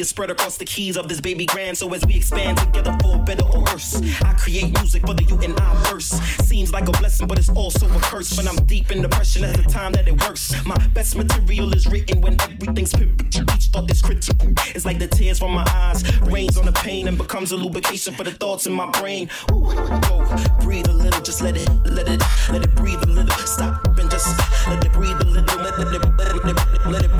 is spread across the keys of this baby grand. So as we expand together for better or worse, I create music for the you and I verse. Seems like a blessing, but it's also a curse. But I'm deep in depression at the time that it works. My best material is written when everything's pivotal. Each thought is critical. It's like the tears from my eyes rains on the pain and becomes a lubrication for the thoughts in my brain. Ooh, go breathe a little, just let it, let it, let it breathe a little. Stop and just let it breathe a little. Let it, let it, let it, let it, let it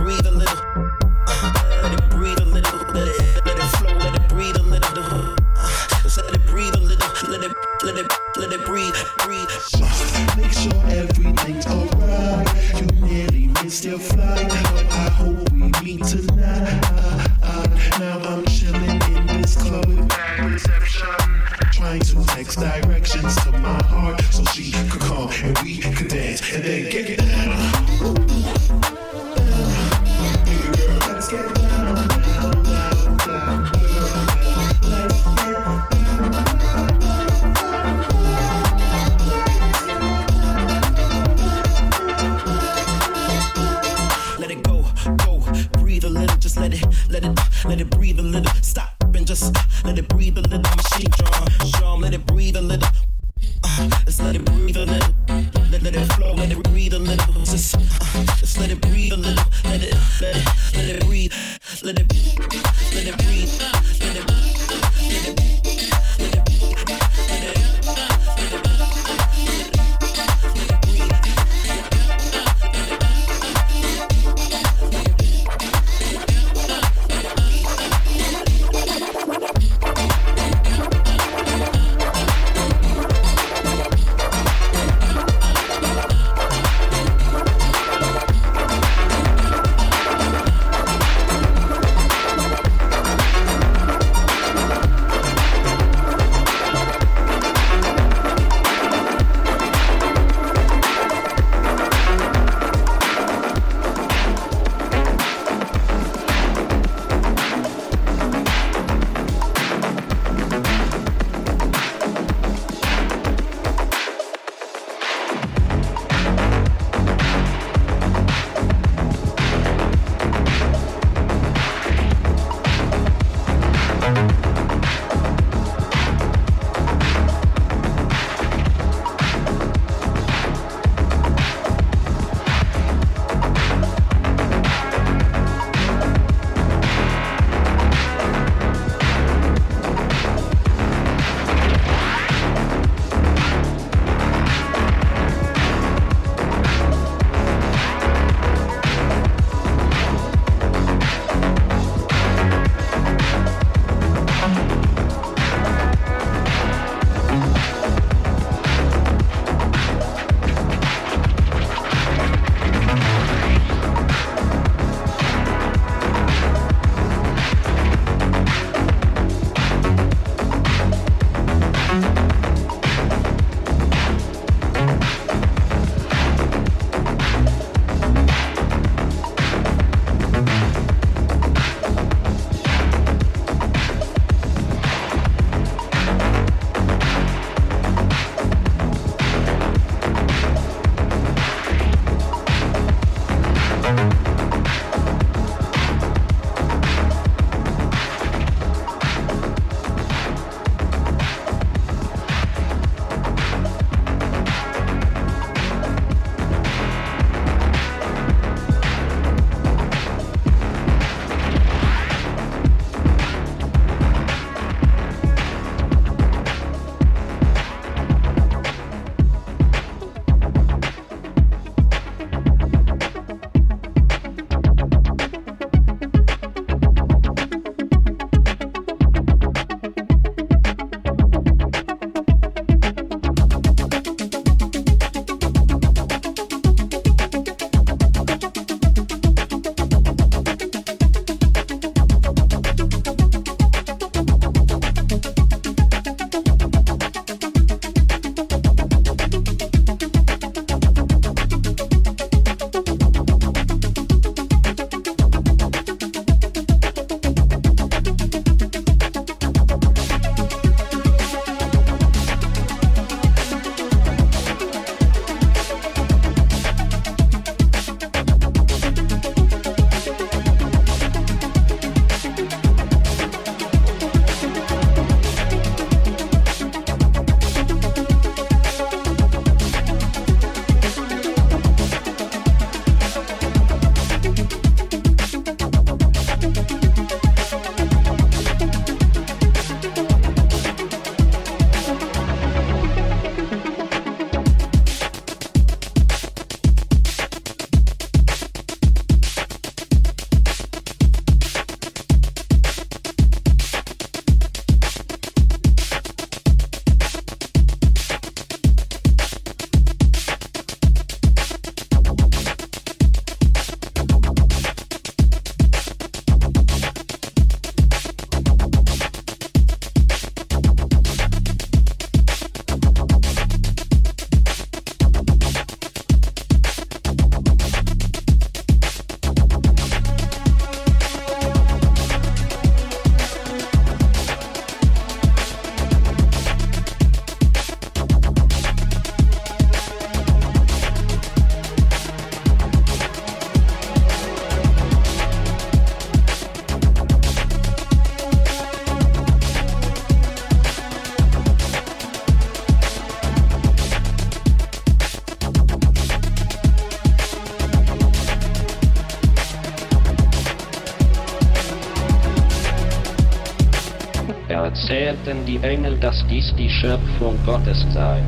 erzählten die Engel, dass dies die Schöpfung Gottes sei.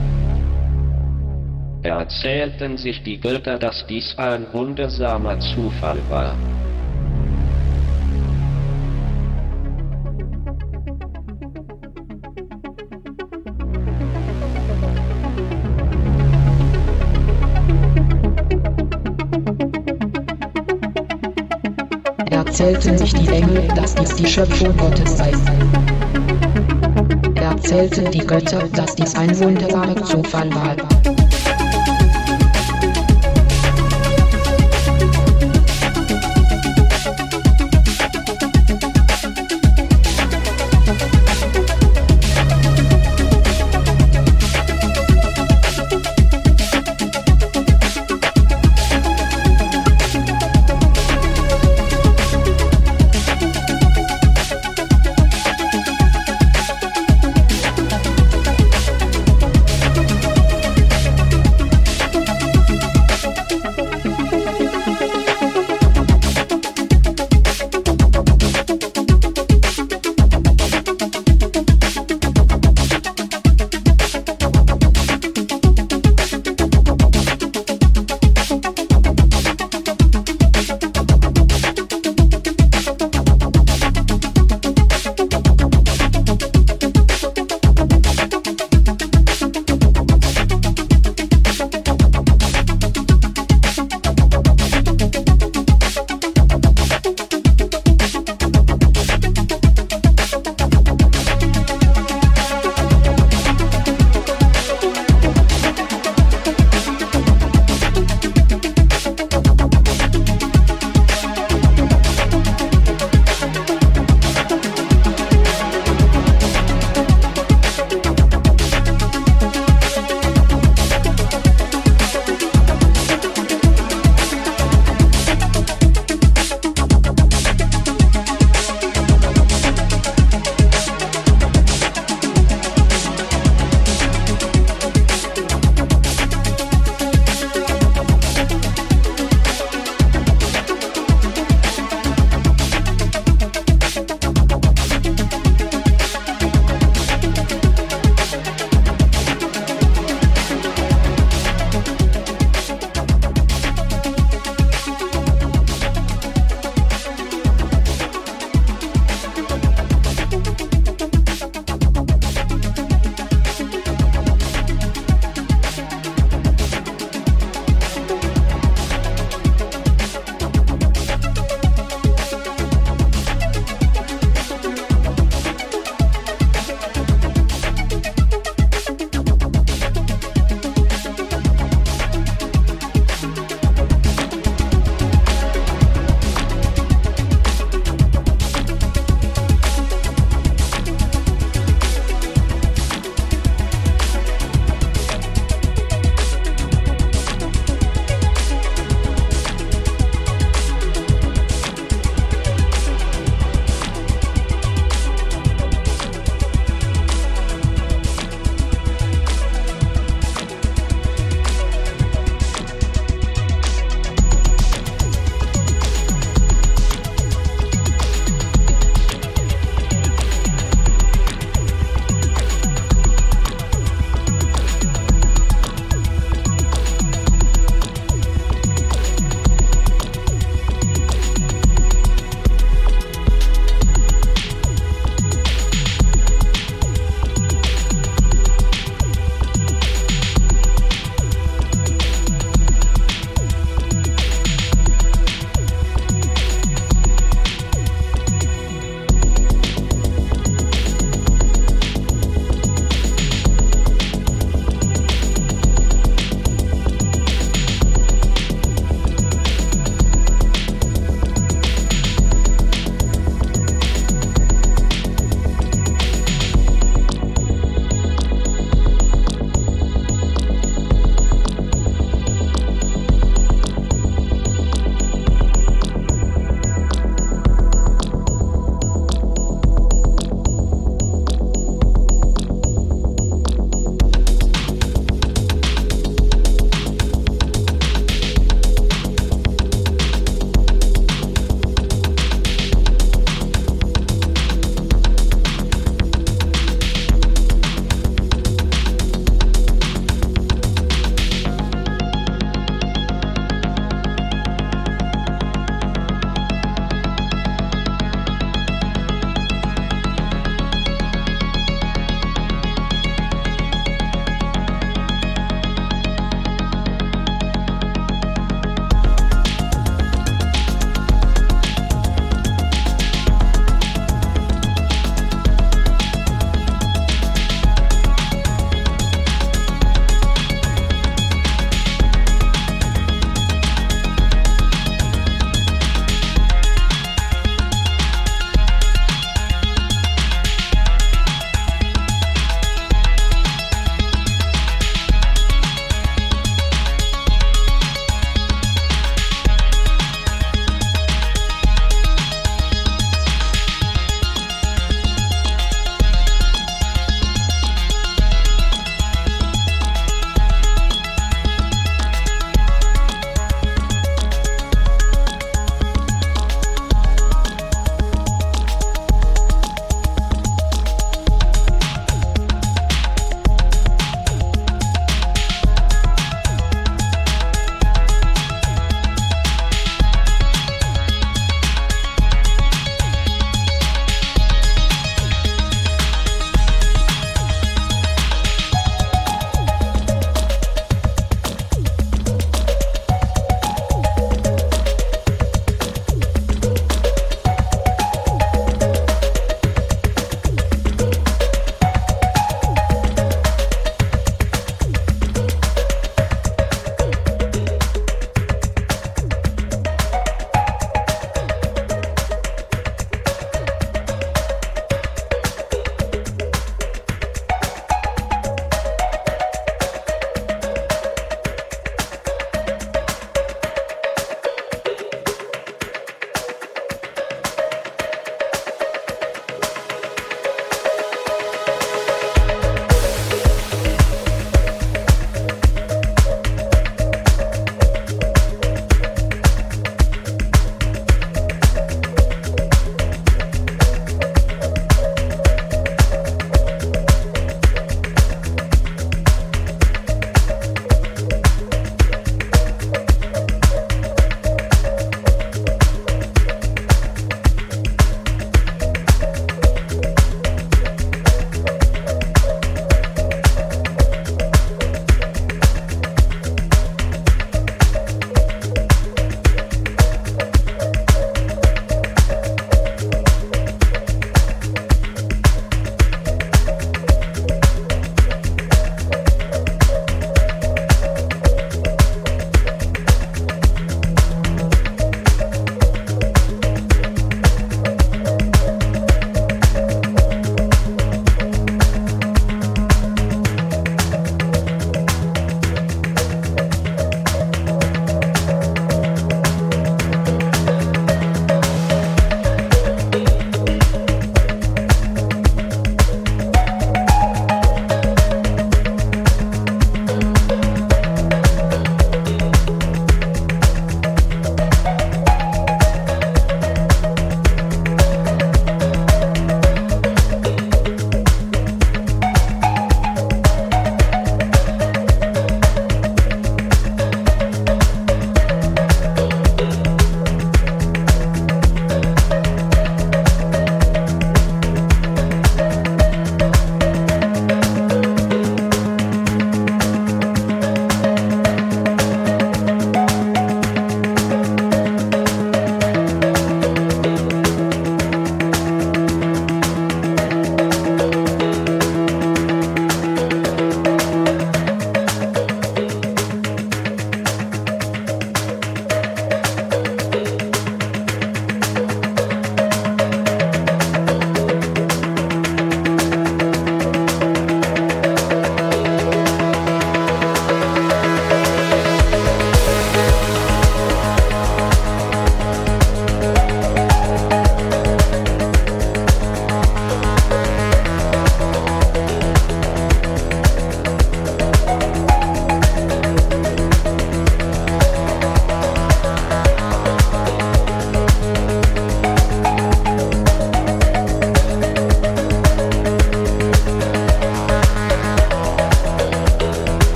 Erzählten sich die Götter, dass dies ein wundersamer Zufall war. erzählten sich die Engel, dass dies die Schöpfung Gottes sei. Erzählten die Götter, dass dies ein wunderbarer Zufall war.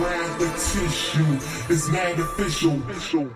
Repetition. It's not official. official.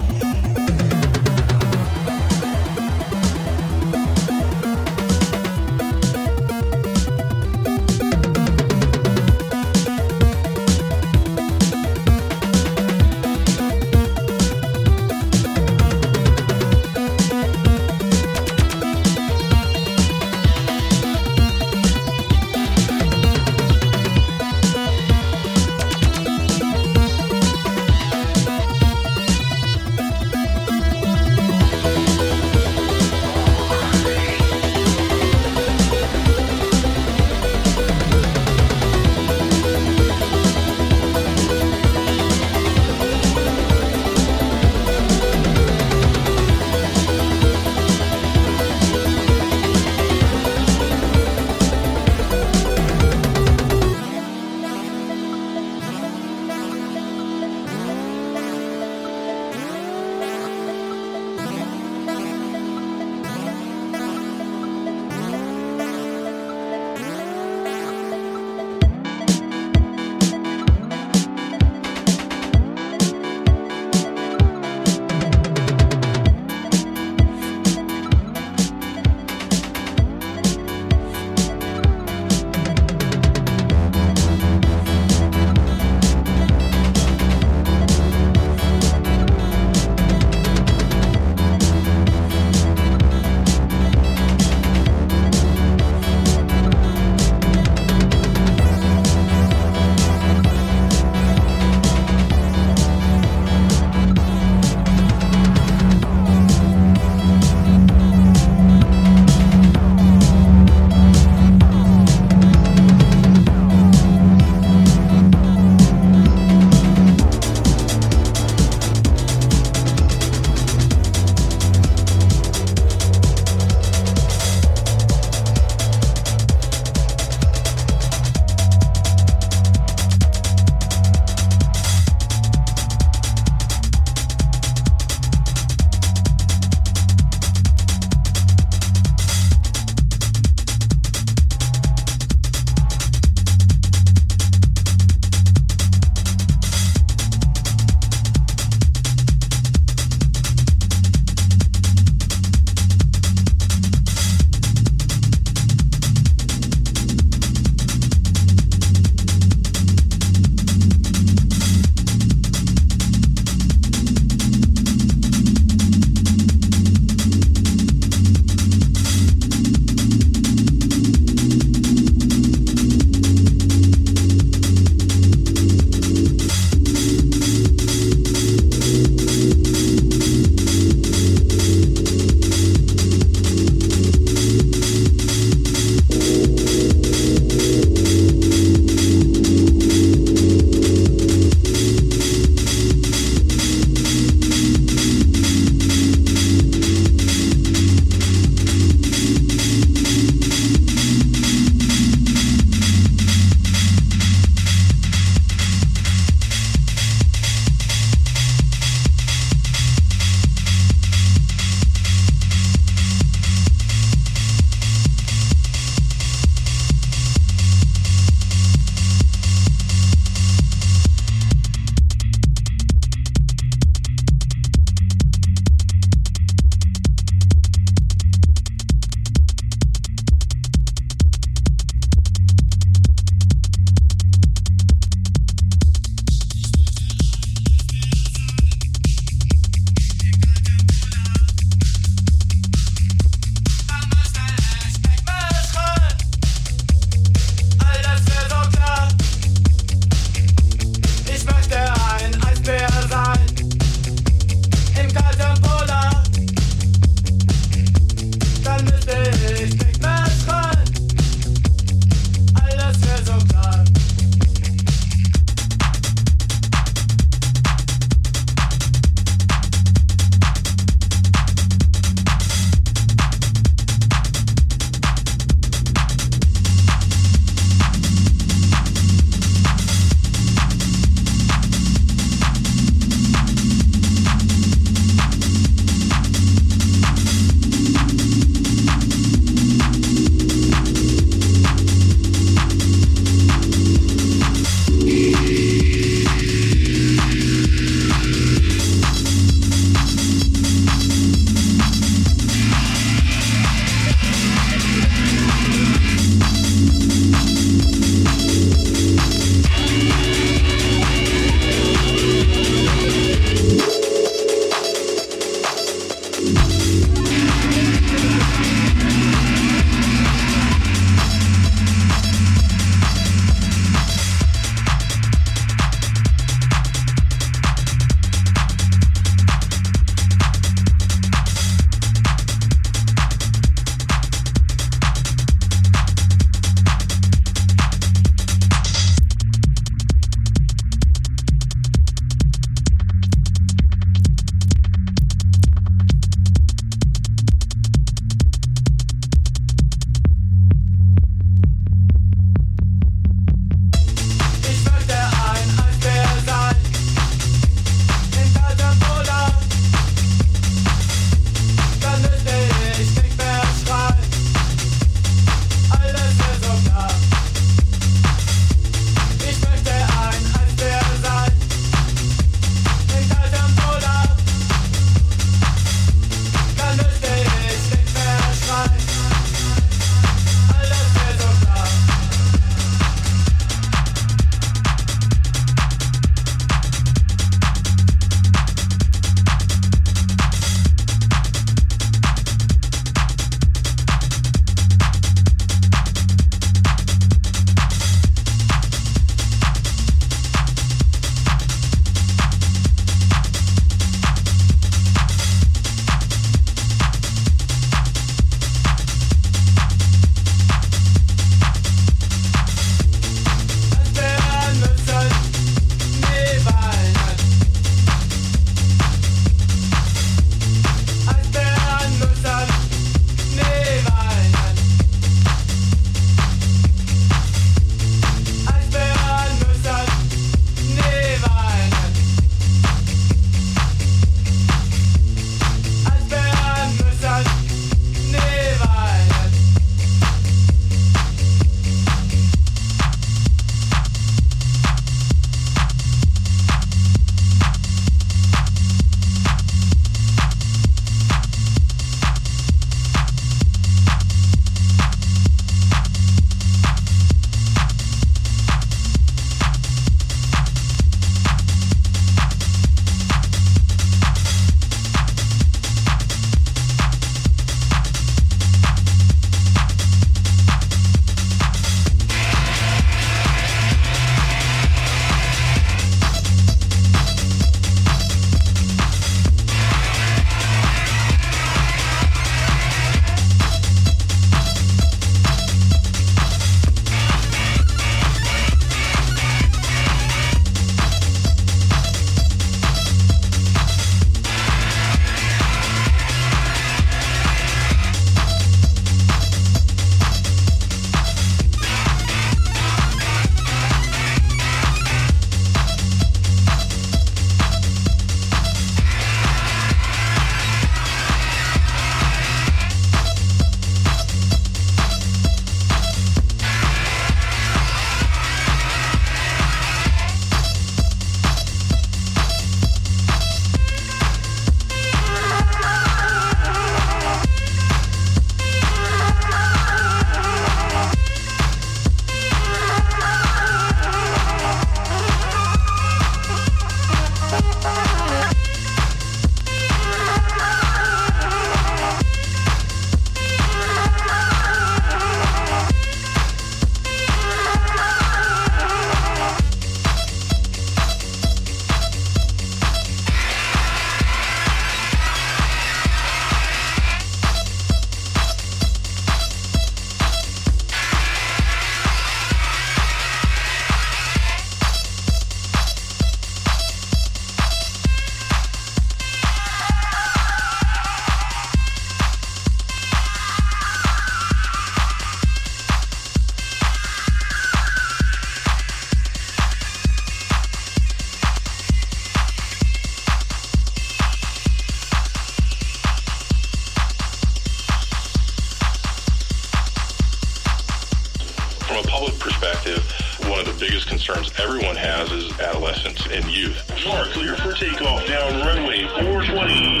Biggest concerns everyone has is adolescents and youth. Car clear for takeoff down runway 420.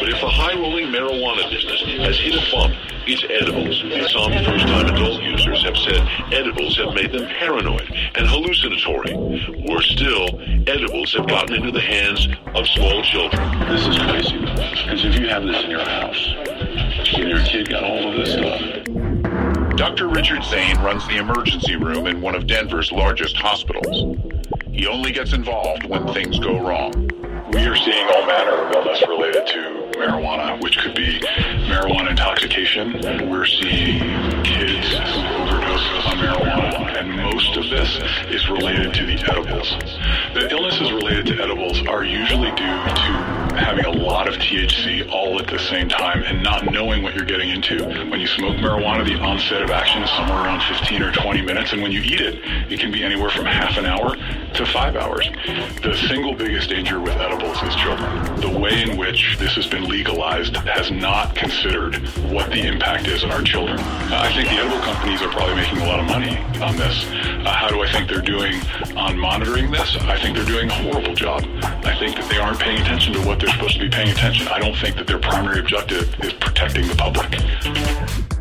But if the high-rolling marijuana business has hit a bump, it's edibles. Some first-time adult users have said edibles have made them paranoid and hallucinatory. Worse still, edibles have gotten into the hands of small children. This is crazy, because if you have this in your house, and your kid got all of this stuff, Dr. Richard Zane runs the emergency room in one of Denver's largest hospitals. He only gets involved when things go wrong. we are seeing all manner of illness related to marijuana, which could be marijuana intoxication. We're seeing kids who overdose on marijuana, and most of this is related to the edibles. The illnesses related to edibles are usually due to having a lot of THC all at the same time and not knowing what you're getting into. When you smoke marijuana, the onset of action is somewhere around 15 or 20 minutes, and when you eat it, it can be anywhere from half an hour to five hours. The single biggest danger with edibles is children. The way in which this has been legalized has not considered what the impact is on our children. I think the edible companies are probably making a lot of money on this. Uh, how do I think they're doing on monitoring this? I think they're doing a horrible job. I think that they aren't paying attention to what they're supposed to be paying attention. I don't think that their primary objective is protecting the public.